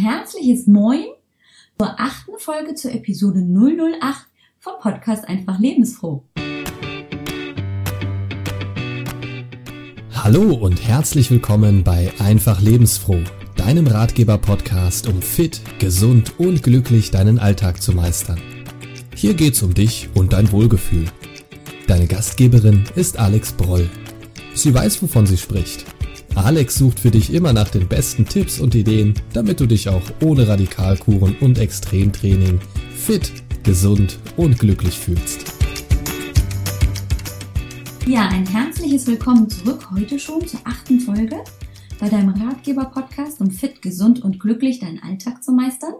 herzliches Moin zur achten Folge zur Episode 008 vom Podcast Einfach Lebensfroh. Hallo und herzlich willkommen bei Einfach Lebensfroh, deinem Ratgeber-Podcast, um fit, gesund und glücklich deinen Alltag zu meistern. Hier geht's um dich und dein Wohlgefühl. Deine Gastgeberin ist Alex Broll. Sie weiß, wovon sie spricht Alex sucht für dich immer nach den besten Tipps und Ideen, damit du dich auch ohne Radikalkuren und Extremtraining fit, gesund und glücklich fühlst. Ja, ein herzliches Willkommen zurück heute schon zur achten Folge bei deinem Ratgeber-Podcast, um fit, gesund und glücklich deinen Alltag zu meistern.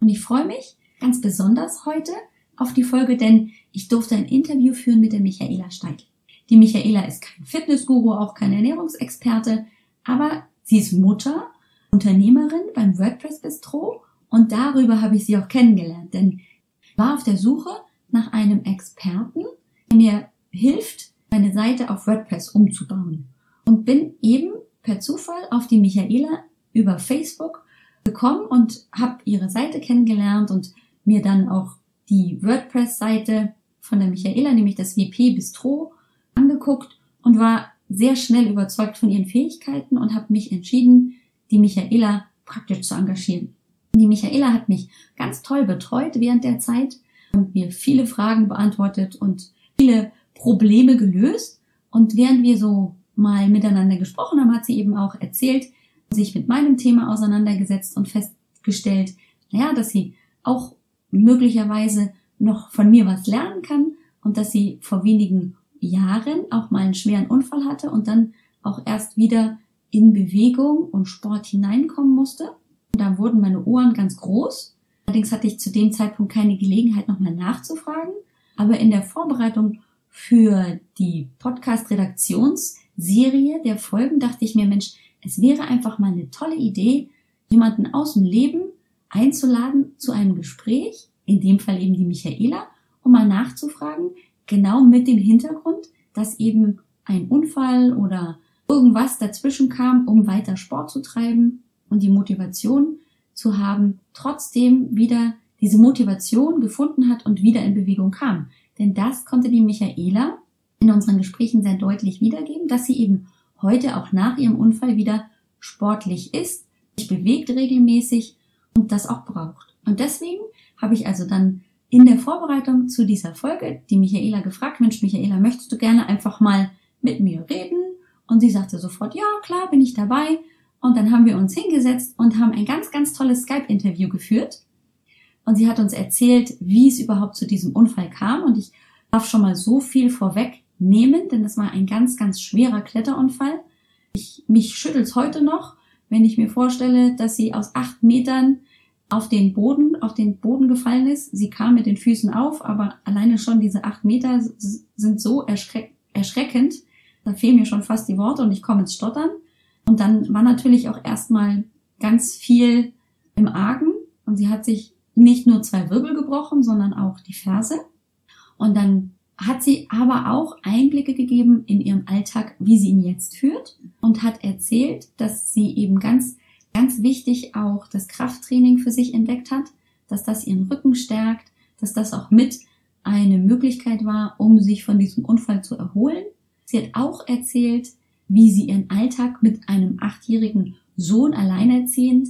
Und ich freue mich ganz besonders heute auf die Folge, denn ich durfte ein Interview führen mit der Michaela Steigl. Die Michaela ist kein Fitnessguru, auch kein Ernährungsexperte, aber sie ist Mutter, Unternehmerin beim WordPress Bistro und darüber habe ich sie auch kennengelernt, denn ich war auf der Suche nach einem Experten, der mir hilft, meine Seite auf WordPress umzubauen und bin eben per Zufall auf die Michaela über Facebook gekommen und habe ihre Seite kennengelernt und mir dann auch die WordPress-Seite von der Michaela, nämlich das WP Bistro, angeguckt und war sehr schnell überzeugt von ihren Fähigkeiten und habe mich entschieden, die Michaela praktisch zu engagieren. Die Michaela hat mich ganz toll betreut während der Zeit und mir viele Fragen beantwortet und viele Probleme gelöst. Und während wir so mal miteinander gesprochen haben, hat sie eben auch erzählt, sich mit meinem Thema auseinandergesetzt und festgestellt, naja, dass sie auch möglicherweise noch von mir was lernen kann und dass sie vor wenigen Jahren auch mal einen schweren Unfall hatte und dann auch erst wieder in Bewegung und Sport hineinkommen musste. Und da wurden meine Ohren ganz groß. Allerdings hatte ich zu dem Zeitpunkt keine Gelegenheit, nochmal nachzufragen. Aber in der Vorbereitung für die Podcast-Redaktionsserie der Folgen dachte ich mir, Mensch, es wäre einfach mal eine tolle Idee, jemanden aus dem Leben einzuladen zu einem Gespräch, in dem Fall eben die Michaela, um mal nachzufragen, genau mit dem Hintergrund, dass eben ein Unfall oder irgendwas dazwischen kam, um weiter Sport zu treiben und die Motivation zu haben, trotzdem wieder diese Motivation gefunden hat und wieder in Bewegung kam. Denn das konnte die Michaela in unseren Gesprächen sehr deutlich wiedergeben, dass sie eben heute auch nach ihrem Unfall wieder sportlich ist, sich bewegt regelmäßig und das auch braucht. Und deswegen habe ich also dann in der Vorbereitung zu dieser Folge die Michaela gefragt, Mensch, Michaela, möchtest du gerne einfach mal mit mir reden? Und sie sagte sofort, ja, klar, bin ich dabei. Und dann haben wir uns hingesetzt und haben ein ganz, ganz tolles Skype-Interview geführt. Und sie hat uns erzählt, wie es überhaupt zu diesem Unfall kam. Und ich darf schon mal so viel vorwegnehmen, denn das war ein ganz, ganz schwerer Kletterunfall. Ich, mich schüttelt's heute noch, wenn ich mir vorstelle, dass sie aus acht Metern auf den Boden, auf den Boden gefallen ist. Sie kam mit den Füßen auf, aber alleine schon diese acht Meter sind so erschreck erschreckend. Da fehlen mir schon fast die Worte und ich komme ins Stottern. Und dann war natürlich auch erstmal ganz viel im Argen und sie hat sich nicht nur zwei Wirbel gebrochen, sondern auch die Ferse. Und dann hat sie aber auch Einblicke gegeben in ihren Alltag, wie sie ihn jetzt führt und hat erzählt, dass sie eben ganz ganz wichtig auch das Krafttraining für sich entdeckt hat, dass das ihren Rücken stärkt, dass das auch mit eine Möglichkeit war, um sich von diesem Unfall zu erholen. Sie hat auch erzählt, wie sie ihren Alltag mit einem achtjährigen Sohn alleinerziehend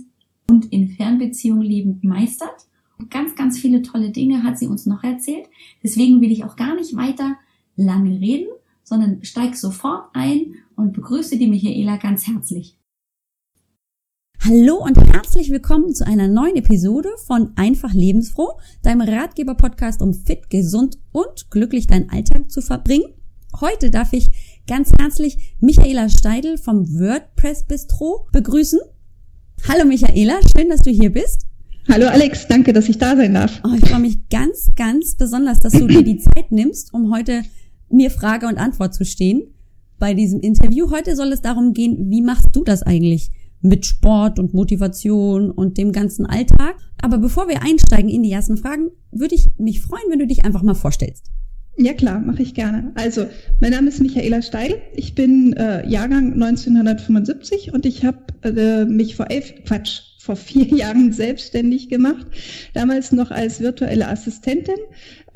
und in Fernbeziehung lebend meistert. Und ganz, ganz viele tolle Dinge hat sie uns noch erzählt. Deswegen will ich auch gar nicht weiter lange reden, sondern steig sofort ein und begrüße die Michaela ganz herzlich. Hallo und herzlich willkommen zu einer neuen Episode von Einfach Lebensfroh, deinem Ratgeber-Podcast, um fit, gesund und glücklich deinen Alltag zu verbringen. Heute darf ich ganz herzlich Michaela Steidl vom WordPress Bistro begrüßen. Hallo Michaela, schön, dass du hier bist. Hallo Alex, danke, dass ich da sein darf. Oh, ich freue mich ganz, ganz besonders, dass du dir die Zeit nimmst, um heute mir Frage und Antwort zu stehen bei diesem Interview. Heute soll es darum gehen, wie machst du das eigentlich? Mit Sport und Motivation und dem ganzen Alltag. Aber bevor wir einsteigen in die ersten Fragen, würde ich mich freuen, wenn du dich einfach mal vorstellst. Ja klar, mache ich gerne. Also, mein Name ist Michaela Steidl. Ich bin äh, Jahrgang 1975 und ich habe äh, mich vor elf, Quatsch, vor vier Jahren selbstständig gemacht, damals noch als virtuelle Assistentin.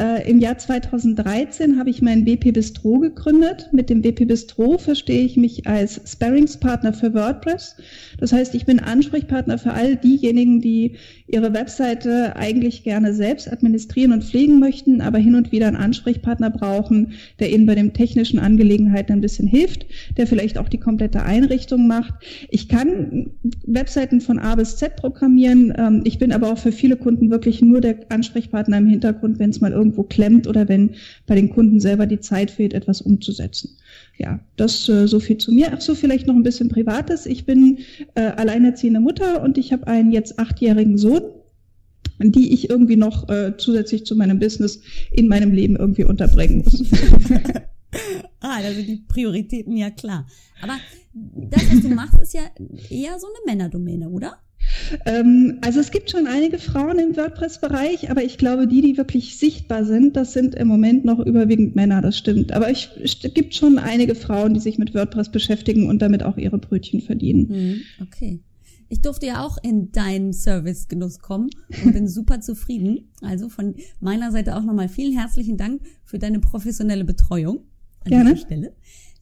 Äh, Im Jahr 2013 habe ich mein BP Bistro gegründet. Mit dem BP Bistro verstehe ich mich als Sparringspartner für WordPress. Das heißt, ich bin Ansprechpartner für all diejenigen, die ihre Webseite eigentlich gerne selbst administrieren und pflegen möchten, aber hin und wieder einen Ansprechpartner brauchen, der ihnen bei den technischen Angelegenheiten ein bisschen hilft, der vielleicht auch die komplette Einrichtung macht. Ich kann Webseiten von A bis Z programmieren. Ähm, ich bin aber auch für viele Kunden wirklich nur der Ansprechpartner im Hintergrund, wenn es mal irgendwo klemmt oder wenn bei den Kunden selber die Zeit fehlt, etwas umzusetzen. Ja, das äh, so viel zu mir. Ach so, vielleicht noch ein bisschen Privates. Ich bin äh, alleinerziehende Mutter und ich habe einen jetzt achtjährigen Sohn, die ich irgendwie noch äh, zusätzlich zu meinem Business in meinem Leben irgendwie unterbringen muss. ah, also die Prioritäten ja klar. Aber das, was du machst, ist ja eher so eine Männerdomäne, oder? Ähm, also es gibt schon einige Frauen im WordPress-Bereich, aber ich glaube, die, die wirklich sichtbar sind, das sind im Moment noch überwiegend Männer, das stimmt. Aber es gibt schon einige Frauen, die sich mit WordPress beschäftigen und damit auch ihre Brötchen verdienen. Hm, okay. Ich durfte ja auch in deinen Servicegenuss kommen und bin super zufrieden. Also von meiner Seite auch nochmal vielen herzlichen Dank für deine professionelle Betreuung an Gerne. dieser Stelle.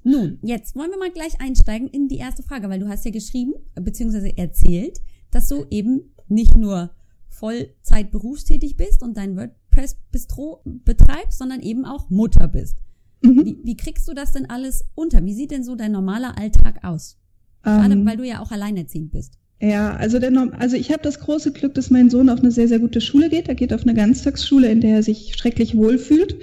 Nun, jetzt wollen wir mal gleich einsteigen in die erste Frage, weil du hast ja geschrieben bzw. erzählt, dass du eben nicht nur Vollzeit berufstätig bist und dein WordPress-Bistro betreibst, sondern eben auch Mutter bist. Mhm. Wie, wie, kriegst du das denn alles unter? Wie sieht denn so dein normaler Alltag aus? Gerade ähm, weil du ja auch alleinerziehend bist. Ja, also, der, also ich habe das große Glück, dass mein Sohn auf eine sehr, sehr gute Schule geht. Er geht auf eine Ganztagsschule, in der er sich schrecklich wohlfühlt.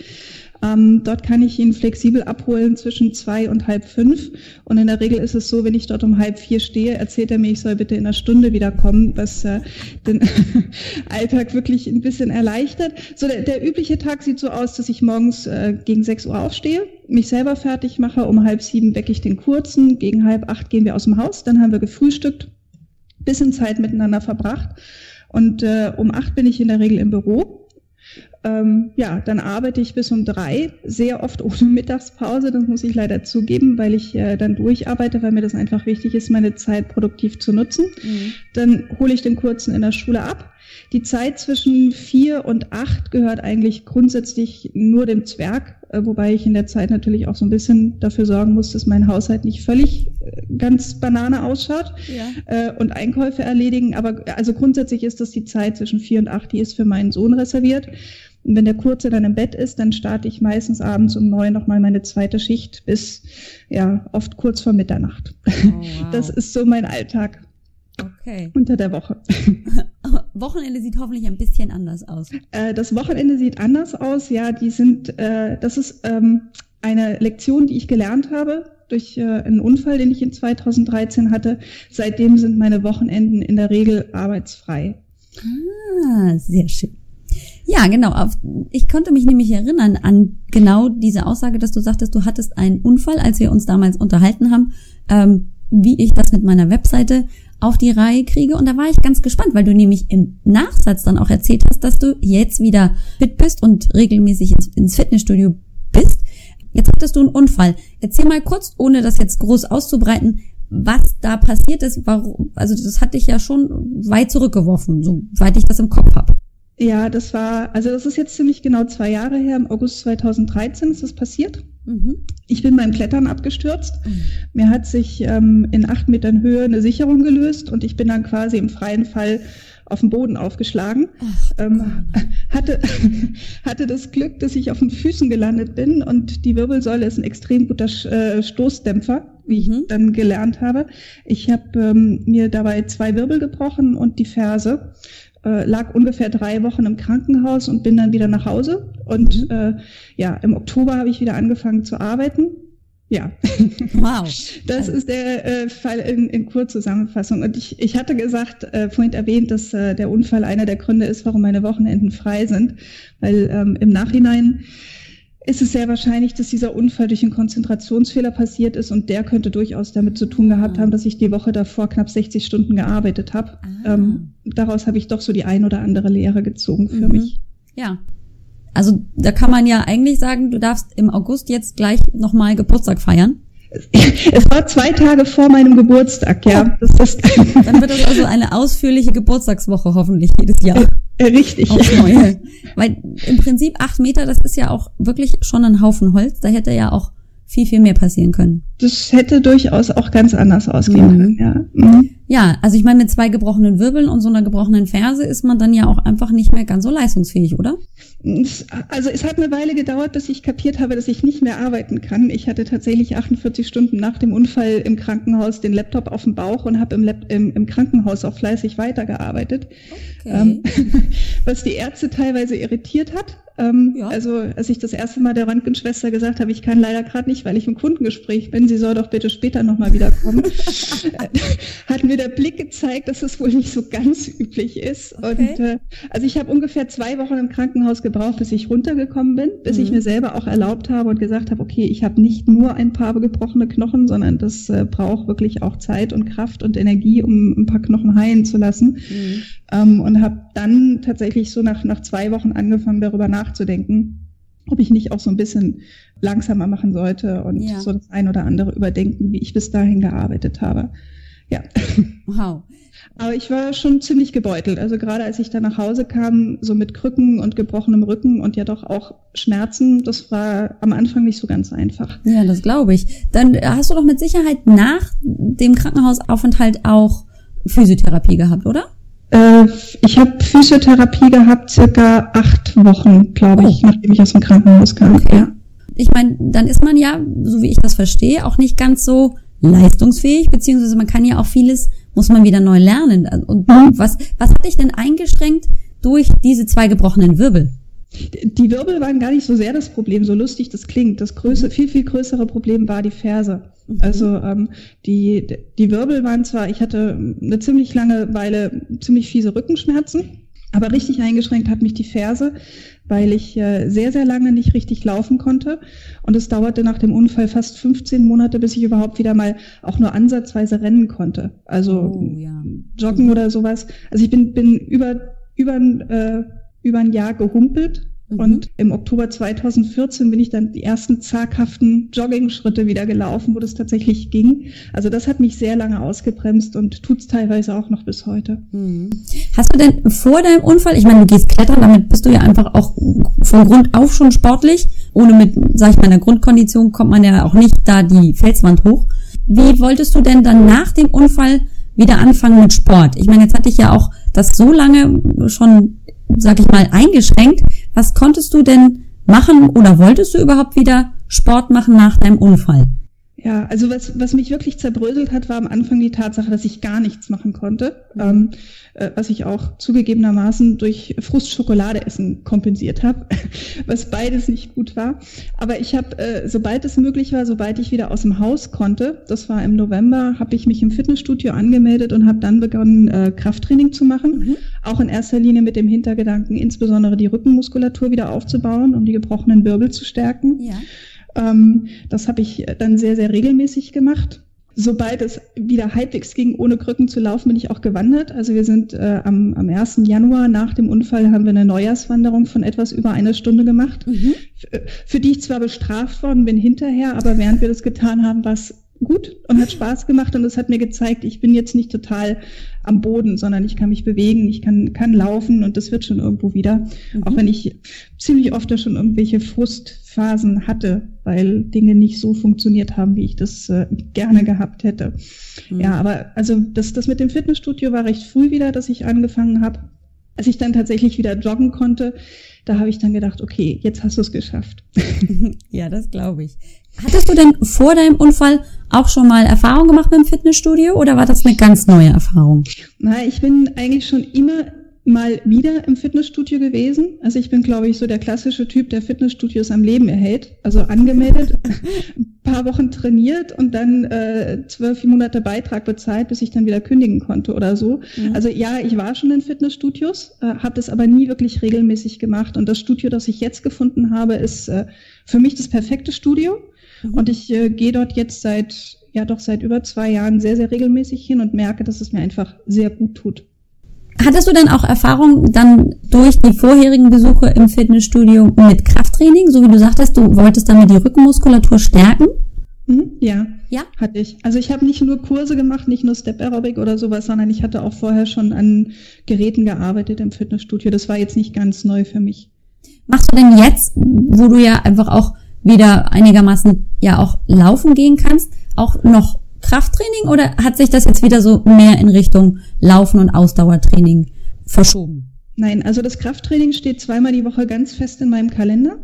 Ähm, dort kann ich ihn flexibel abholen zwischen zwei und halb fünf. Und in der Regel ist es so, wenn ich dort um halb vier stehe, erzählt er mir, ich soll bitte in einer Stunde wiederkommen, was äh, den Alltag wirklich ein bisschen erleichtert. So der, der, übliche Tag sieht so aus, dass ich morgens äh, gegen sechs Uhr aufstehe, mich selber fertig mache, um halb sieben wecke ich den kurzen, gegen halb acht gehen wir aus dem Haus, dann haben wir gefrühstückt, bisschen Zeit miteinander verbracht. Und äh, um acht bin ich in der Regel im Büro ähm, ja, dann arbeite ich bis um drei, sehr oft ohne Mittagspause, das muss ich leider zugeben, weil ich äh, dann durcharbeite, weil mir das einfach wichtig ist, meine Zeit produktiv zu nutzen. Mhm. Dann hole ich den Kurzen in der Schule ab. Die Zeit zwischen vier und acht gehört eigentlich grundsätzlich nur dem Zwerg, äh, wobei ich in der Zeit natürlich auch so ein bisschen dafür sorgen muss, dass mein Haushalt nicht völlig äh, ganz Banane ausschaut ja. äh, und Einkäufe erledigen. Aber also grundsätzlich ist das die Zeit zwischen vier und acht, die ist für meinen Sohn reserviert. Und wenn der Kurze dann im Bett ist, dann starte ich meistens abends um neun nochmal meine zweite Schicht bis, ja, oft kurz vor Mitternacht. Oh, wow. Das ist so mein Alltag. Okay. Unter der Woche. Wochenende sieht hoffentlich ein bisschen anders aus. Äh, das Wochenende sieht anders aus, ja. Die sind, äh, das ist ähm, eine Lektion, die ich gelernt habe durch äh, einen Unfall, den ich in 2013 hatte. Seitdem sind meine Wochenenden in der Regel arbeitsfrei. Ah, sehr schön. Ja, genau. Ich konnte mich nämlich erinnern an genau diese Aussage, dass du sagtest, du hattest einen Unfall, als wir uns damals unterhalten haben, ähm, wie ich das mit meiner Webseite auf die Reihe kriege. Und da war ich ganz gespannt, weil du nämlich im Nachsatz dann auch erzählt hast, dass du jetzt wieder fit bist und regelmäßig ins, Fitnessstudio bist. Jetzt hattest du einen Unfall. Erzähl mal kurz, ohne das jetzt groß auszubreiten, was da passiert ist. Warum, also das hat dich ja schon weit zurückgeworfen, soweit ich das im Kopf habe. Ja, das war, also das ist jetzt ziemlich genau zwei Jahre her. Im August 2013 ist das passiert. Mhm. Ich bin beim Klettern abgestürzt. Mhm. Mir hat sich ähm, in acht Metern Höhe eine Sicherung gelöst und ich bin dann quasi im freien Fall auf dem Boden aufgeschlagen. Ach, ähm, hatte, hatte das Glück, dass ich auf den Füßen gelandet bin und die Wirbelsäule ist ein extrem guter äh, Stoßdämpfer, wie ich mhm. dann gelernt habe. Ich habe ähm, mir dabei zwei Wirbel gebrochen und die Ferse äh, lag ungefähr drei Wochen im Krankenhaus und bin dann wieder nach Hause. Und mhm. äh, ja, im Oktober habe ich wieder angefangen zu arbeiten. Ja. Wow. Das ist der äh, Fall in, in Kurzzusammenfassung. Und ich, ich hatte gesagt, äh, vorhin erwähnt, dass äh, der Unfall einer der Gründe ist, warum meine Wochenenden frei sind. Weil ähm, im Nachhinein ist es sehr wahrscheinlich, dass dieser Unfall durch einen Konzentrationsfehler passiert ist und der könnte durchaus damit zu tun gehabt haben, dass ich die Woche davor knapp 60 Stunden gearbeitet habe. Ah. Ähm, daraus habe ich doch so die ein oder andere Lehre gezogen für mhm. mich. Ja. Also da kann man ja eigentlich sagen, du darfst im August jetzt gleich nochmal Geburtstag feiern. Es war zwei Tage vor meinem Geburtstag, ja. Das ist Dann wird das also eine ausführliche Geburtstagswoche hoffentlich jedes Jahr. Richtig. Weil im Prinzip acht Meter, das ist ja auch wirklich schon ein Haufen Holz. Da hätte ja auch viel, viel mehr passieren können. Das hätte durchaus auch ganz anders ausgehen mhm. können, ja. Mhm. Ja, also ich meine, mit zwei gebrochenen Wirbeln und so einer gebrochenen Ferse ist man dann ja auch einfach nicht mehr ganz so leistungsfähig, oder? Also es hat eine Weile gedauert, bis ich kapiert habe, dass ich nicht mehr arbeiten kann. Ich hatte tatsächlich 48 Stunden nach dem Unfall im Krankenhaus den Laptop auf dem Bauch und habe im, im, im, Krankenhaus auch fleißig weitergearbeitet. Okay. Ähm, was die Ärzte teilweise irritiert hat, ähm, ja. Also als ich das erste Mal der Röntgenschwester gesagt habe, ich kann leider gerade nicht, weil ich im Kundengespräch bin, sie soll doch bitte später nochmal wiederkommen, hat mir der Blick gezeigt, dass es wohl nicht so ganz üblich ist. Okay. Und äh, also ich habe ungefähr zwei Wochen im Krankenhaus gebraucht, bis ich runtergekommen bin, bis mhm. ich mir selber auch erlaubt habe und gesagt habe, okay, ich habe nicht nur ein paar gebrochene Knochen, sondern das äh, braucht wirklich auch Zeit und Kraft und Energie, um ein paar Knochen heilen zu lassen. Mhm. Ähm, und habe dann tatsächlich so nach, nach zwei Wochen angefangen, darüber nachzudenken, nachzudenken, ob ich nicht auch so ein bisschen langsamer machen sollte und ja. so das ein oder andere überdenken, wie ich bis dahin gearbeitet habe. Ja. Wow. Aber ich war schon ziemlich gebeutelt. Also gerade als ich da nach Hause kam, so mit Krücken und gebrochenem Rücken und ja doch auch Schmerzen, das war am Anfang nicht so ganz einfach. Ja, das glaube ich. Dann hast du doch mit Sicherheit nach dem Krankenhausaufenthalt auch Physiotherapie gehabt, oder? Äh, ich habe Physiotherapie gehabt, circa acht Wochen, glaube ich, oh. nachdem ich aus dem Krankenhaus kam. Okay. Ja. Ich meine, dann ist man ja, so wie ich das verstehe, auch nicht ganz so leistungsfähig, beziehungsweise man kann ja auch vieles, muss man wieder neu lernen. Und mhm. was, was hat dich denn eingeschränkt durch diese zwei gebrochenen Wirbel? Die Wirbel waren gar nicht so sehr das Problem, so lustig das klingt. Das größere, viel, viel größere Problem war die Ferse. Mhm. Also ähm, die, die Wirbel waren zwar, ich hatte eine ziemlich lange Weile ziemlich fiese Rückenschmerzen, aber richtig eingeschränkt hat mich die Ferse, weil ich äh, sehr, sehr lange nicht richtig laufen konnte. Und es dauerte nach dem Unfall fast 15 Monate, bis ich überhaupt wieder mal auch nur ansatzweise rennen konnte. Also oh, ja. joggen oder sowas. Also ich bin, bin über, über, äh, über ein Jahr gehumpelt Mhm. Und im Oktober 2014 bin ich dann die ersten zaghaften Jogging-Schritte wieder gelaufen, wo das tatsächlich ging. Also das hat mich sehr lange ausgebremst und tut's teilweise auch noch bis heute. Mhm. Hast du denn vor deinem Unfall, ich meine, du gehst klettern, damit bist du ja einfach auch von Grund auf schon sportlich. Ohne mit, sag ich mal, einer Grundkondition kommt man ja auch nicht da die Felswand hoch. Wie wolltest du denn dann nach dem Unfall wieder anfangen mit Sport? Ich meine, jetzt hatte ich ja auch das so lange schon sag ich mal, eingeschränkt. Was konntest du denn machen oder wolltest du überhaupt wieder Sport machen nach deinem Unfall? Ja, also was, was mich wirklich zerbröselt hat, war am Anfang die Tatsache, dass ich gar nichts machen konnte, mhm. ähm, äh, was ich auch zugegebenermaßen durch Frustschokolade-Essen kompensiert habe, was beides nicht gut war. Aber ich habe, äh, sobald es möglich war, sobald ich wieder aus dem Haus konnte, das war im November, habe ich mich im Fitnessstudio angemeldet und habe dann begonnen, äh, Krafttraining zu machen. Mhm. Auch in erster Linie mit dem Hintergedanken, insbesondere die Rückenmuskulatur wieder aufzubauen, um die gebrochenen Wirbel zu stärken. Ja. Ähm, das habe ich dann sehr, sehr regelmäßig gemacht. Sobald es wieder halbwegs ging, ohne Krücken zu laufen, bin ich auch gewandert. Also wir sind äh, am, am 1. Januar nach dem Unfall haben wir eine Neujahrswanderung von etwas über einer Stunde gemacht, mhm. für, für die ich zwar bestraft worden bin hinterher, aber während wir das getan haben, war es gut und hat Spaß gemacht und es hat mir gezeigt, ich bin jetzt nicht total am Boden, sondern ich kann mich bewegen, ich kann, kann laufen und das wird schon irgendwo wieder. Mhm. Auch wenn ich ziemlich oft da schon irgendwelche Frustphasen hatte, weil Dinge nicht so funktioniert haben, wie ich das äh, gerne gehabt hätte. Mhm. Ja, aber also das, das mit dem Fitnessstudio war recht früh wieder, dass ich angefangen habe. Als ich dann tatsächlich wieder joggen konnte, da habe ich dann gedacht, okay, jetzt hast du es geschafft. ja, das glaube ich. Hattest du denn vor deinem Unfall auch schon mal Erfahrung gemacht mit dem Fitnessstudio oder war das eine ganz neue Erfahrung? Na, ich bin eigentlich schon immer mal wieder im Fitnessstudio gewesen. Also ich bin, glaube ich, so der klassische Typ, der Fitnessstudios am Leben erhält. Also angemeldet, paar Wochen trainiert und dann äh, zwölf Monate Beitrag bezahlt, bis ich dann wieder kündigen konnte oder so. Mhm. Also ja, ich war schon in Fitnessstudios, äh, habe das aber nie wirklich regelmäßig gemacht. Und das Studio, das ich jetzt gefunden habe, ist äh, für mich das perfekte Studio. Mhm. Und ich äh, gehe dort jetzt seit, ja doch seit über zwei Jahren sehr, sehr regelmäßig hin und merke, dass es mir einfach sehr gut tut. Hattest du denn auch Erfahrung dann durch die vorherigen Besuche im Fitnessstudio mit Krafttraining, so wie du sagtest, du wolltest damit die Rückenmuskulatur stärken? Mhm, ja, Ja? hatte ich. Also ich habe nicht nur Kurse gemacht, nicht nur Step Aerobic oder sowas, sondern ich hatte auch vorher schon an Geräten gearbeitet im Fitnessstudio. Das war jetzt nicht ganz neu für mich. Machst du denn jetzt, wo du ja einfach auch wieder einigermaßen ja auch laufen gehen kannst, auch noch Krafttraining oder hat sich das jetzt wieder so mehr in Richtung Laufen und Ausdauertraining verschoben? Nein, also das Krafttraining steht zweimal die Woche ganz fest in meinem Kalender.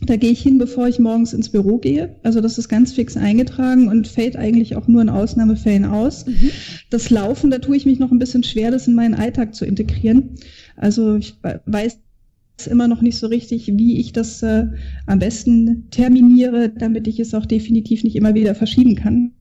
Da gehe ich hin, bevor ich morgens ins Büro gehe. Also das ist ganz fix eingetragen und fällt eigentlich auch nur in Ausnahmefällen aus. Das Laufen, da tue ich mich noch ein bisschen schwer, das in meinen Alltag zu integrieren. Also ich weiß immer noch nicht so richtig, wie ich das äh, am besten terminiere, damit ich es auch definitiv nicht immer wieder verschieben kann.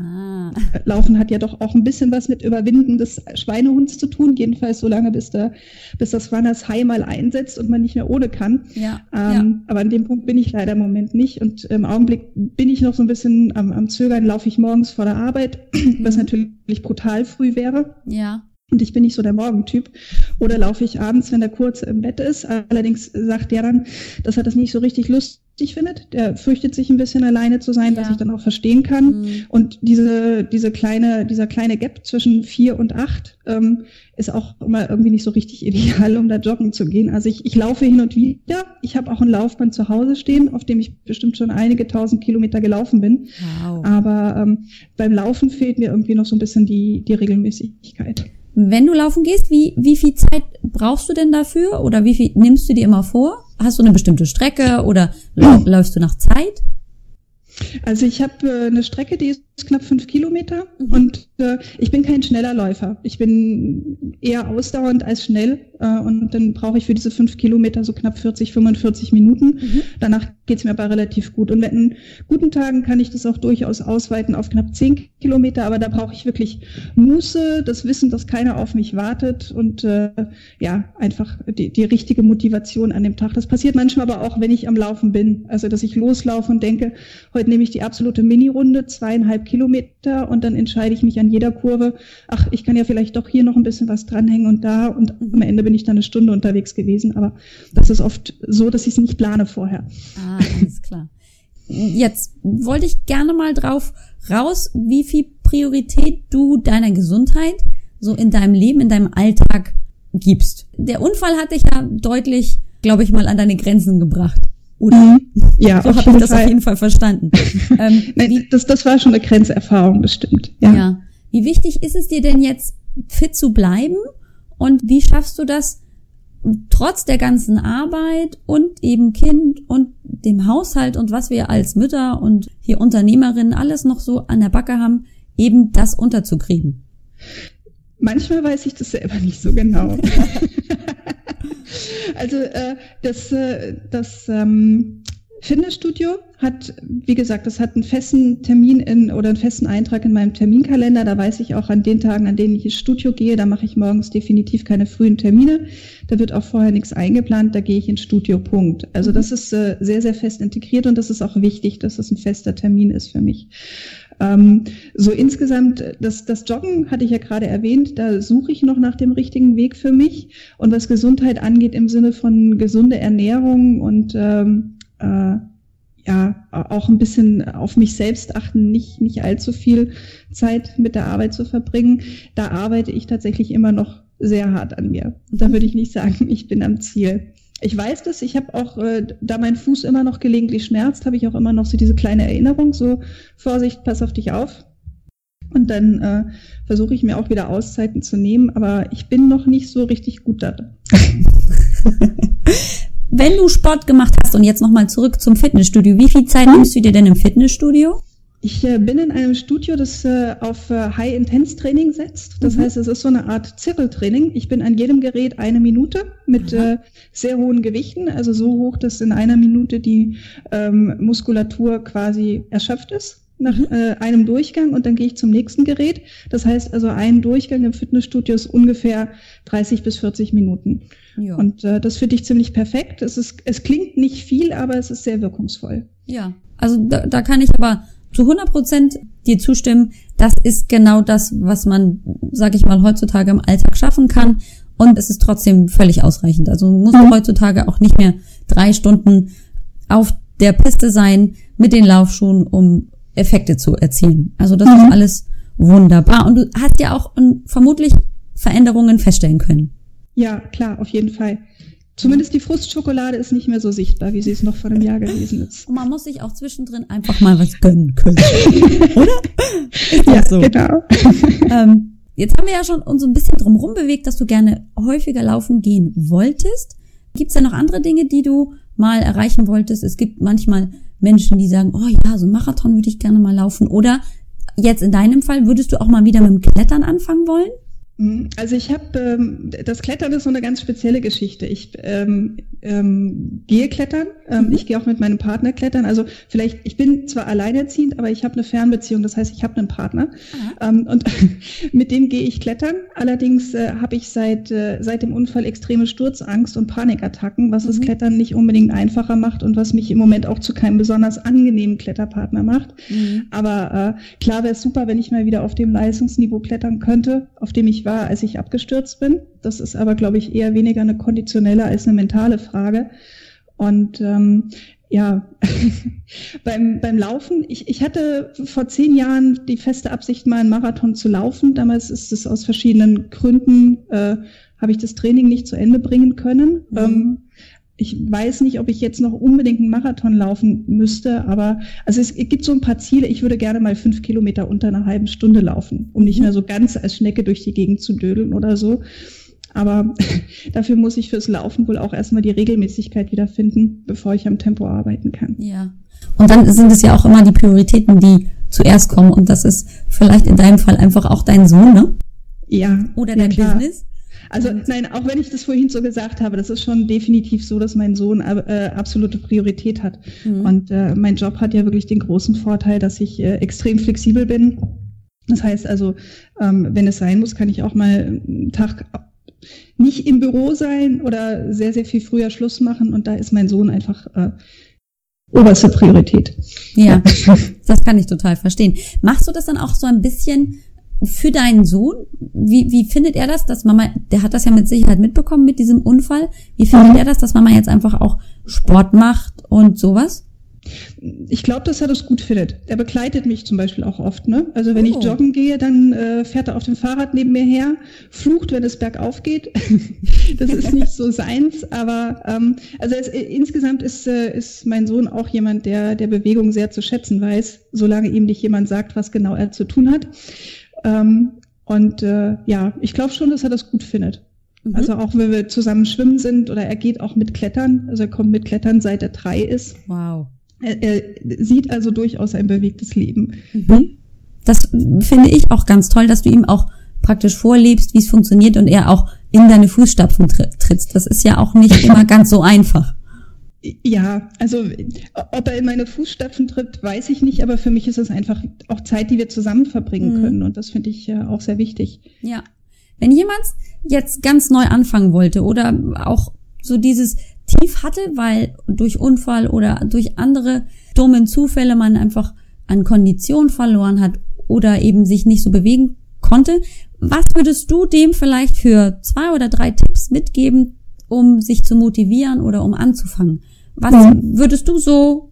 Ah, Laufen hat ja doch auch ein bisschen was mit Überwinden des Schweinehunds zu tun, jedenfalls so lange, bis, der, bis das Runners High mal einsetzt und man nicht mehr ohne kann. ja, Ähm, Aber an dem Punkt bin ich leider im Moment nicht. Und im Augenblick bin ich noch so ein bisschen am, am Zögern, laufe ich morgens vor der Arbeit, was natürlich brutal früh wäre. ja, ja, Und ich bin nicht so der Morgentyp. Oder laufe ich abends, wenn der Kurze im Bett ist. Allerdings sagt der dann, dass er das nicht so richtig lustig findet. Der fürchtet sich ein bisschen alleine zu sein, Ja. was ich dann auch verstehen kann. Mhm. Und diese, diese kleine, dieser kleine Gap zwischen vier und acht ähm, ist auch immer irgendwie nicht so richtig ideal, um da joggen zu gehen. Also ich, ich laufe hin und wieder. Ich habe auch ein Laufband zu Hause stehen, auf dem ich bestimmt schon einige tausend Kilometer gelaufen bin. wow. Aber ähm, beim Laufen fehlt mir irgendwie noch so ein bisschen die, die Regelmäßigkeit. Wenn du laufen gehst, wie, wie viel Zeit brauchst du denn dafür oder wie viel nimmst du dir immer vor? Hast du eine bestimmte Strecke oder läufst du nach Zeit? Also ich habe äh, eine Strecke, die ist knapp fünf Kilometer Mhm. und äh, ich bin kein schneller Läufer. Ich bin eher ausdauernd als schnell äh, und dann brauche ich für diese fünf Kilometer so knapp 40, 45 Minuten. Danach geht's mir aber relativ gut. Und mit in guten Tagen kann ich das auch durchaus ausweiten auf knapp zehn Kilometer, aber da brauche ich wirklich Muße, das Wissen, dass keiner auf mich wartet und äh, ja, einfach die, die richtige Motivation an dem Tag. Das passiert manchmal aber auch, wenn ich am Laufen bin. Also, dass ich loslaufe und denke, heute nehme ich die absolute Mini-Runde, zweieinhalb Kilometer und dann entscheide ich mich an jeder Kurve, ach, ich kann ja vielleicht doch hier noch ein bisschen was dranhängen und da und am Ende bin ich dann eine Stunde unterwegs gewesen. Aber das ist oft so, dass ich es nicht plane vorher. Ah, alles klar. Jetzt wollte ich gerne mal drauf raus, wie viel Priorität du deiner Gesundheit so in deinem Leben, in deinem Alltag gibst. Der Unfall hat dich ja deutlich, glaube ich mal, an deine Grenzen gebracht. Oder? Ja, So habe ich das Fall. auf jeden Fall verstanden. ähm, Nein, das, das war schon eine Grenzerfahrung, das stimmt. ja. Ja. Wie wichtig ist es dir denn jetzt, fit zu bleiben? Und wie schaffst du das, trotz der ganzen Arbeit und eben Kind und dem Haushalt und was wir als Mütter und hier Unternehmerinnen alles noch so an der Backe haben, eben das unterzukriegen? Manchmal weiß ich das selber nicht so genau. also äh, das, äh, das ähm, Fitnessstudio hat, wie gesagt, das hat einen festen Termin in oder einen festen Eintrag in meinem Terminkalender. Da weiß ich auch an den Tagen, an denen ich ins Studio gehe, da mache ich morgens definitiv keine frühen Termine. Da wird auch vorher nichts eingeplant, da gehe ich ins Studio. Punkt. Also das ist äh, sehr, sehr fest integriert und das ist auch wichtig, dass das ein fester Termin ist für mich. Ähm, so insgesamt, das, das Joggen hatte ich ja gerade erwähnt, da suche ich noch nach dem richtigen Weg für mich. Und was Gesundheit angeht im Sinne von gesunde Ernährung und ähm, äh, ja, auch ein bisschen auf mich selbst achten, nicht, nicht allzu viel Zeit mit der Arbeit zu verbringen. Da arbeite ich tatsächlich immer noch sehr hart an mir. Da würde ich nicht sagen, ich bin am Ziel. Ich weiß das, ich habe auch, äh, da mein Fuß immer noch gelegentlich schmerzt, habe ich auch immer noch so diese kleine Erinnerung, so Vorsicht, pass auf dich auf. Und dann äh, versuche ich mir auch wieder Auszeiten zu nehmen, aber ich bin noch nicht so richtig gut darin. Wenn du Sport gemacht hast und jetzt nochmal zurück zum Fitnessstudio, wie viel Zeit nimmst du dir denn im Fitnessstudio? Ich äh, bin in einem Studio, das äh, auf äh, High-Intense-Training setzt. Das heißt, es ist so eine Art Zirkeltraining. Ich bin an jedem Gerät eine Minute mit äh, sehr hohen Gewichten, also so hoch, dass in einer Minute die ähm, Muskulatur quasi erschöpft ist nach äh, einem Durchgang und dann gehe ich zum nächsten Gerät. Das heißt also, ein Durchgang im Fitnessstudio ist ungefähr 30 bis 40 Minuten. Ja. Und äh, das finde ich ziemlich perfekt. Es, ist, es klingt nicht viel, aber es ist sehr wirkungsvoll. Ja, also da, da kann ich aber zu 100 Prozent dir zustimmen. Das ist genau das, was man, sag ich mal, heutzutage im Alltag schaffen kann. Und es ist trotzdem völlig ausreichend. Also muss man heutzutage auch nicht mehr drei Stunden auf der Piste sein, mit den Laufschuhen, um Effekte zu erzielen. Also das Mhm. ist alles wunderbar. Und du hast ja auch ähm, vermutlich Veränderungen feststellen können. Ja, klar, auf jeden Fall. Zumindest die Frustschokolade ist nicht mehr so sichtbar, wie sie es noch vor einem Jahr gewesen ist. Und man muss sich auch zwischendrin einfach mal was gönnen können. Oder? Ist Ja, so? genau. Ähm, jetzt haben wir ja schon uns so ein bisschen drum bewegt, dass du gerne häufiger laufen gehen wolltest. Gibt es da noch andere Dinge, die du mal erreichen wolltest? Es gibt manchmal Menschen, die sagen, oh ja, so ein Marathon würde ich gerne mal laufen. Oder jetzt in deinem Fall, würdest du auch mal wieder mit dem Klettern anfangen wollen? Mhm. Also ich habe, ähm, das Klettern ist so eine ganz spezielle Geschichte. Ich ähm, ähm, gehe klettern, ähm, Mhm. ich gehe auch mit meinem Partner klettern. Also vielleicht, ich bin zwar alleinerziehend, aber ich habe eine Fernbeziehung, das heißt, ich habe einen Partner ähm, und mit dem gehe ich klettern. Allerdings äh, habe ich seit, äh, seit dem Unfall extreme Sturzangst und Panikattacken, was das Mhm. Klettern nicht unbedingt einfacher macht und was mich im Moment auch zu keinem besonders angenehmen Kletterpartner macht. Aber äh, klar wäre es super, wenn ich mal wieder auf dem Leistungsniveau klettern könnte, auf dem ich war, als ich abgestürzt bin. Das ist aber, glaube ich, eher weniger eine konditionelle als eine mentale Frage. Und ähm, ja, beim, beim Laufen, ich, ich hatte vor zehn Jahren die feste Absicht, mal einen Marathon zu laufen. Damals ist es aus verschiedenen Gründen, äh, habe ich das Training nicht zu Ende bringen können. Mhm. Ähm, ich weiß nicht, ob ich jetzt noch unbedingt einen Marathon laufen müsste, aber also es gibt so ein paar Ziele. Ich würde gerne mal fünf Kilometer unter einer halben Stunde laufen, um nicht Mhm. mehr so ganz als Schnecke durch die Gegend zu dödeln oder so. Aber dafür muss ich fürs Laufen wohl auch erstmal die Regelmäßigkeit wiederfinden, bevor ich am Tempo arbeiten kann. Ja. Und dann sind es ja auch immer die Prioritäten, die zuerst kommen. Und das ist vielleicht in deinem Fall einfach auch dein Sohn, ne? Ja. Oder ja, dein klar. Business. Also Und- nein, auch wenn ich das vorhin so gesagt habe, das ist schon definitiv so, dass mein Sohn äh, absolute Priorität hat. Mhm. Und äh, mein Job hat ja wirklich den großen Vorteil, dass ich äh, extrem flexibel bin. Das heißt also, ähm, wenn es sein muss, kann ich auch mal einen Tag nicht im Büro sein oder sehr, sehr viel früher Schluss machen. Und da ist mein Sohn einfach äh, oberste Priorität. Ja, das kann ich total verstehen. Machst du das dann auch so ein bisschen für deinen Sohn? Wie, wie findet er das, dass Mama, der hat das ja mit Sicherheit mitbekommen mit diesem Unfall. Wie findet Mhm. er das, dass Mama jetzt einfach auch Sport macht und sowas? Ich glaube, dass er das gut findet. Er begleitet mich zum Beispiel auch oft. Ne? Also wenn Oh. ich joggen gehe, dann äh, fährt er auf dem Fahrrad neben mir her, flucht, wenn es bergauf geht. das ist nicht so seins, aber ähm, also es, äh, insgesamt ist, äh, ist mein Sohn auch jemand, der der Bewegung sehr zu schätzen weiß, solange ihm nicht jemand sagt, was genau er zu tun hat. Ähm, und äh, ja, ich glaube schon, dass er das gut findet. Mhm. Also auch wenn wir zusammen schwimmen sind oder er geht auch mit Klettern. Also er kommt mit Klettern seit er drei ist. wow. Er, er sieht also durchaus ein bewegtes Leben. Mhm. Das finde ich auch ganz toll, dass du ihm auch praktisch vorlebst, wie es funktioniert und er auch in deine Fußstapfen tritt- trittst. Das ist ja auch nicht immer ganz so einfach. Ja, also ob er in meine Fußstapfen tritt, weiß ich nicht, aber für mich ist es einfach auch Zeit, die wir zusammen verbringen Mhm. können und das finde ich äh, auch sehr wichtig. Ja. Wenn jemand jetzt ganz neu anfangen wollte oder auch so dieses Tief hatte, weil durch Unfall oder durch andere dummen Zufälle man einfach an Kondition verloren hat oder eben sich nicht so bewegen konnte, was würdest du dem vielleicht für zwei oder drei Tipps mitgeben, um sich zu motivieren oder um anzufangen? Was Mhm. würdest du so,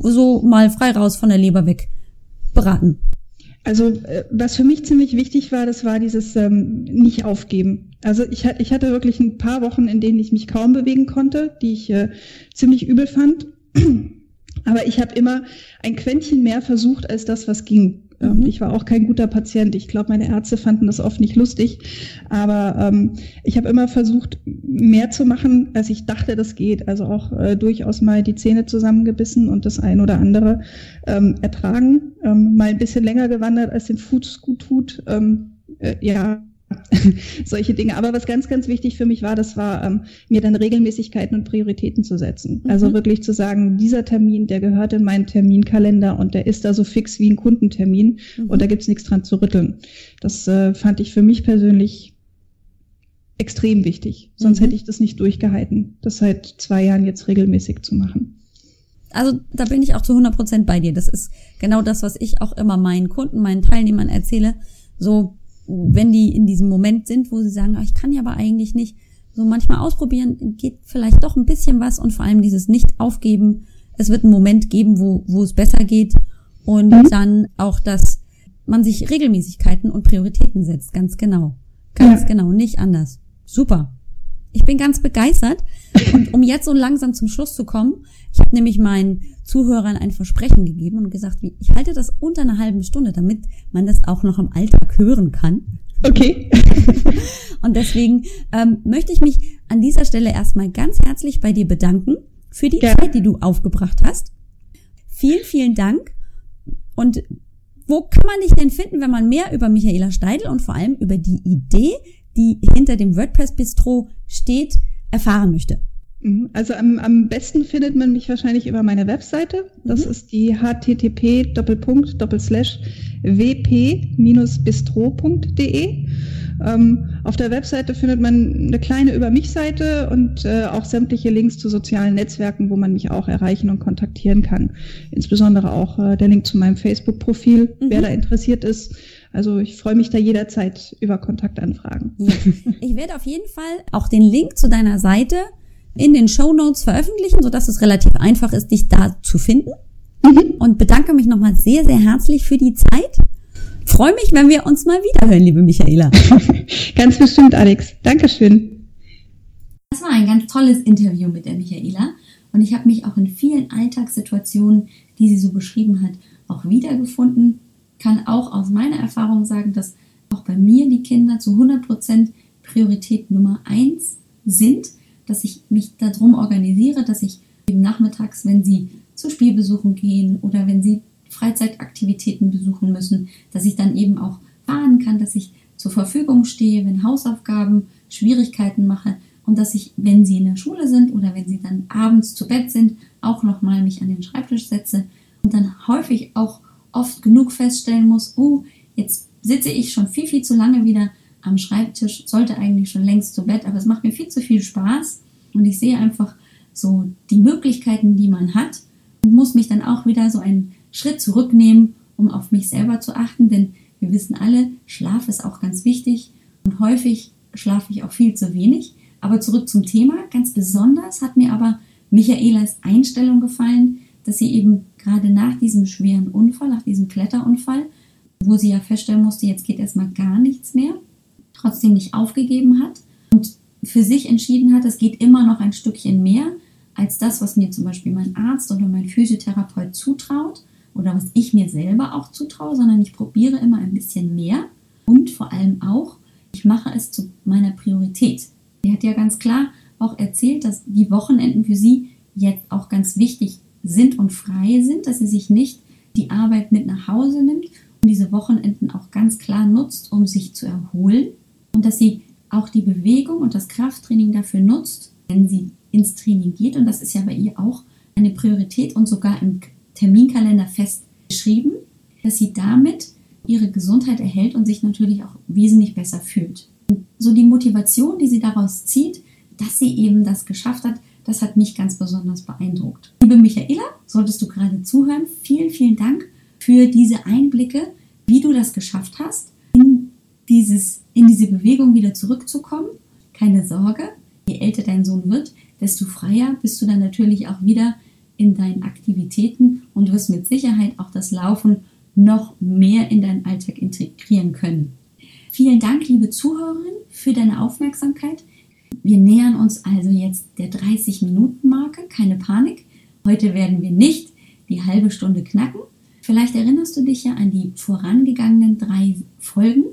so mal frei raus von der Leber weg beraten? Also äh, was für mich ziemlich wichtig war, das war dieses ähm, nicht aufgeben. Also ich, ich hatte wirklich ein paar Wochen, in denen ich mich kaum bewegen konnte, die ich äh, ziemlich übel fand. Aber ich habe immer ein Quäntchen mehr versucht als das, was ging. Ähm, Mhm. Ich war auch kein guter Patient. Ich glaube, meine Ärzte fanden das oft nicht lustig. Aber ähm, ich habe immer versucht, mehr zu machen, als ich dachte, das geht. Also auch äh, durchaus mal die Zähne zusammengebissen und das ein oder andere ähm, ertragen. Ähm, mal ein bisschen länger gewandert, als den Fuß gut tut. Ähm, äh, ja, solche Dinge. Aber was ganz, ganz wichtig für mich war, das war, ähm, mir dann Regelmäßigkeiten und Prioritäten zu setzen. Mhm. Also wirklich zu sagen, dieser Termin, der gehört in meinen Terminkalender und der ist da so fix wie ein Kundentermin Mhm. und da gibt's nichts dran zu rütteln. Das äh, fand ich für mich persönlich extrem wichtig. Sonst Mhm. hätte ich das nicht durchgehalten, das seit zwei Jahren jetzt regelmäßig zu machen. Also da bin ich auch zu 100 Prozent bei dir. Das ist genau das, was ich auch immer meinen Kunden, meinen Teilnehmern erzähle. So, wenn die in diesem Moment sind, wo sie sagen, "Ah, ich kann ja aber eigentlich nicht, so manchmal ausprobieren, geht vielleicht doch ein bisschen was und vor allem dieses Nicht-Aufgeben es wird einen Moment geben, wo, wo es besser geht und mhm. dann auch, dass man sich Regelmäßigkeiten und Prioritäten setzt. Ganz genau. Ganz ja. genau, nicht anders. Super. Ich bin ganz begeistert. Und um jetzt so langsam zum Schluss zu kommen, ich habe nämlich meinen Zuhörern ein Versprechen gegeben und gesagt, ich halte das unter einer halben Stunde, damit man das auch noch im Alltag hören kann. Okay. und deswegen ähm, möchte ich mich an dieser Stelle erstmal ganz herzlich bei dir bedanken für die ja. Zeit, die du aufgebracht hast. Vielen, vielen Dank. Und wo kann man dich denn finden, wenn man mehr über Michaela Steidl und vor allem über die Idee, die hinter dem WordPress-Bistro steht, erfahren möchte? Mhm. Also am, am besten findet man mich wahrscheinlich über meine Webseite. Das mhm. ist die http wp-bistro.de. Ähm, auf der Webseite findet man eine kleine Über mich Seite und äh, auch sämtliche Links zu sozialen Netzwerken, wo man mich auch erreichen und kontaktieren kann. Insbesondere auch äh, der Link zu meinem Facebook-Profil, mhm. wer da interessiert ist. Also ich freue mich da jederzeit über Kontaktanfragen. Ja. Ich werde auf jeden Fall auch den Link zu deiner Seite in den Show Notes veröffentlichen, sodass es relativ einfach ist, dich da zu finden. Mhm. Und bedanke mich nochmal sehr, sehr herzlich für die Zeit freue mich, wenn wir uns mal wiederhören, liebe Michaela. ganz bestimmt, Alex. Dankeschön. Das war ein ganz tolles Interview mit der Michaela und ich habe mich auch in vielen Alltagssituationen, die sie so beschrieben hat, auch wiedergefunden. Kann auch aus meiner Erfahrung sagen, dass auch bei mir die Kinder zu 100% Priorität Nummer eins sind, dass ich mich darum organisiere, dass ich eben nachmittags, wenn sie zu Spielbesuchen gehen oder wenn sie Freizeitaktivitäten besuchen müssen, dass ich dann eben auch fahren kann, dass ich zur Verfügung stehe, wenn Hausaufgaben Schwierigkeiten mache und dass ich, wenn sie in der Schule sind oder wenn sie dann abends zu Bett sind, auch nochmal mich an den Schreibtisch setze und dann häufig auch oft genug feststellen muss, oh, jetzt sitze ich schon viel, viel zu lange wieder am Schreibtisch, sollte eigentlich schon längst zu Bett, aber es macht mir viel zu viel Spaß und ich sehe einfach so die Möglichkeiten, die man hat und muss mich dann auch wieder so ein Schritt zurücknehmen, um auf mich selber zu achten, denn wir wissen alle, Schlaf ist auch ganz wichtig und häufig schlafe ich auch viel zu wenig. Aber zurück zum Thema. Ganz besonders hat mir aber Michaelas Einstellung gefallen, dass sie eben gerade nach diesem schweren Unfall, nach diesem Kletterunfall, wo sie ja feststellen musste, jetzt geht erstmal gar nichts mehr, trotzdem nicht aufgegeben hat und für sich entschieden hat, es geht immer noch ein Stückchen mehr als das, was mir zum Beispiel mein Arzt oder mein Physiotherapeut zutraut oder was ich mir selber auch zutraue, sondern ich probiere immer ein bisschen mehr und vor allem auch, ich mache es zu meiner Priorität. Sie hat ja ganz klar auch erzählt, dass die Wochenenden für sie jetzt auch ganz wichtig sind und frei sind, dass sie sich nicht die Arbeit mit nach Hause nimmt und diese Wochenenden auch ganz klar nutzt, um sich zu erholen und dass sie auch die Bewegung und das Krafttraining dafür nutzt, wenn sie ins Training geht. Und das ist ja bei ihr auch eine Priorität und sogar im Terminkalender festgeschrieben, dass sie damit ihre Gesundheit erhält und sich natürlich auch wesentlich besser fühlt. Und so die Motivation, die sie daraus zieht, dass sie eben das geschafft hat, das hat mich ganz besonders beeindruckt. Liebe Michaela, solltest du gerade zuhören, vielen, vielen Dank für diese Einblicke, wie du das geschafft hast, dieses, in diese Bewegung wieder zurückzukommen. Keine Sorge, je älter dein Sohn wird, desto freier bist du dann natürlich auch wieder in deinen Aktivitäten und wirst mit Sicherheit auch das Laufen noch mehr in deinen Alltag integrieren können. Vielen Dank, liebe Zuhörerin, für deine Aufmerksamkeit. Wir nähern uns also jetzt der 30-Minuten-Marke. Keine Panik. Heute werden wir nicht die halbe Stunde knacken. Vielleicht erinnerst du dich ja an die vorangegangenen drei Folgen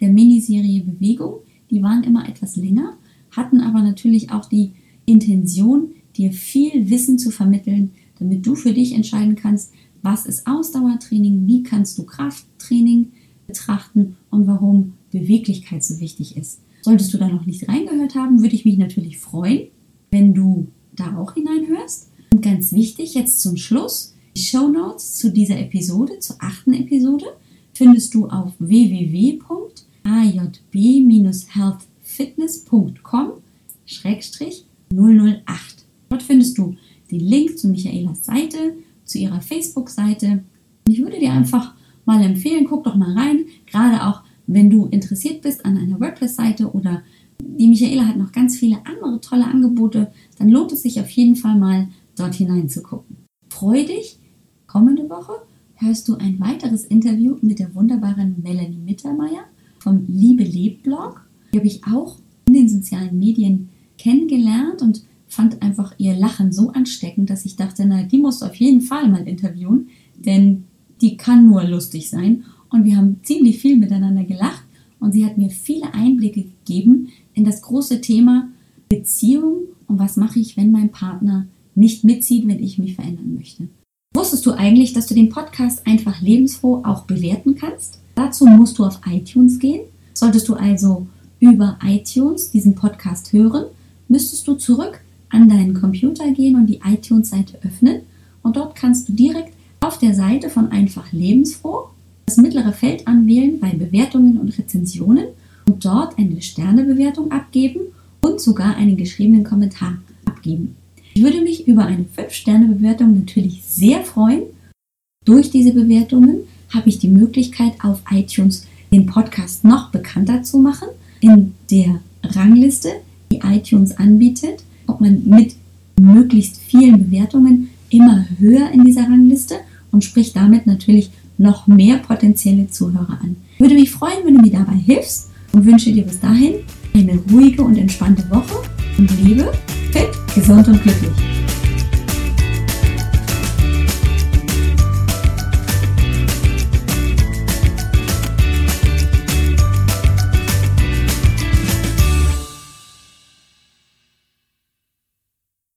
der Miniserie Bewegung. Die waren immer etwas länger, hatten aber natürlich auch die Intention, dir viel Wissen zu vermitteln, damit du für dich entscheiden kannst, was ist Ausdauertraining, wie kannst du Krafttraining betrachten und warum Beweglichkeit so wichtig ist. Solltest du da noch nicht reingehört haben, würde ich mich natürlich freuen, wenn du da auch hineinhörst. Und ganz wichtig, jetzt zum Schluss, die Show Notes zu dieser Episode, zur achten Episode, findest du auf www.ajb-healthfitness.com 008. Dort findest du den Link zu Michaelas Seite, zu ihrer Facebook-Seite. Ich würde dir einfach mal empfehlen, guck doch mal rein, gerade auch wenn du interessiert bist an einer WordPress-Seite oder die Michaela hat noch ganz viele andere tolle Angebote, dann lohnt es sich auf jeden Fall mal dort hineinzugucken. freu dich, kommende Woche hörst du ein weiteres Interview mit der wunderbaren Melanie Mittermeier vom Liebe Leb Blog. Die habe ich auch in den sozialen Medien kennengelernt und fand einfach ihr Lachen so ansteckend, dass ich dachte, na, die musst du auf jeden Fall mal interviewen, denn die kann nur lustig sein. Und wir haben ziemlich viel miteinander gelacht und sie hat mir viele Einblicke gegeben in das große Thema Beziehung und was mache ich, wenn mein Partner nicht mitzieht, wenn ich mich verändern möchte. Wusstest du eigentlich, dass du den Podcast einfach lebensfroh auch bewerten kannst? Dazu musst du auf iTunes gehen. Solltest du also über iTunes diesen Podcast hören, müsstest du zurück an deinen Computer gehen und die iTunes-Seite öffnen und dort kannst du direkt auf der Seite von Einfach Lebensfroh das mittlere Feld anwählen bei Bewertungen und Rezensionen und dort eine Sternebewertung abgeben und sogar einen geschriebenen Kommentar abgeben. Ich würde mich über eine 5-Sterne-Bewertung natürlich sehr freuen. Durch diese Bewertungen habe ich die Möglichkeit, auf iTunes den Podcast noch bekannter zu machen. In der Rangliste, die iTunes anbietet, kommt man mit möglichst vielen Bewertungen immer höher in dieser Rangliste und spricht damit natürlich noch mehr potenzielle Zuhörer an. Ich würde mich freuen, wenn du mir dabei hilfst und wünsche dir bis dahin eine ruhige und entspannte Woche und lebe fit, gesund und glücklich.